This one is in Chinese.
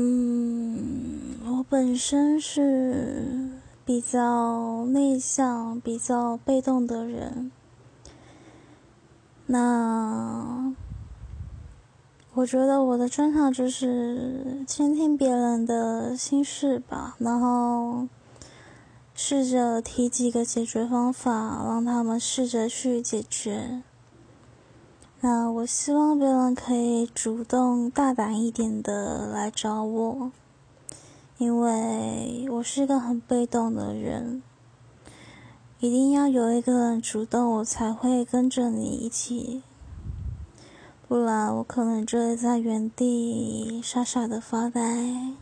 嗯，我本身是比较内向、比较被动的人。那我觉得我的专长就是倾听别人的心事吧，然后试着提几个解决方法，让他们试着去解决。那我希望别人可以主动、大胆一点的来找我，因为我是一个很被动的人，一定要有一个人主动，我才会跟着你一起，不然我可能就会在原地傻傻的发呆。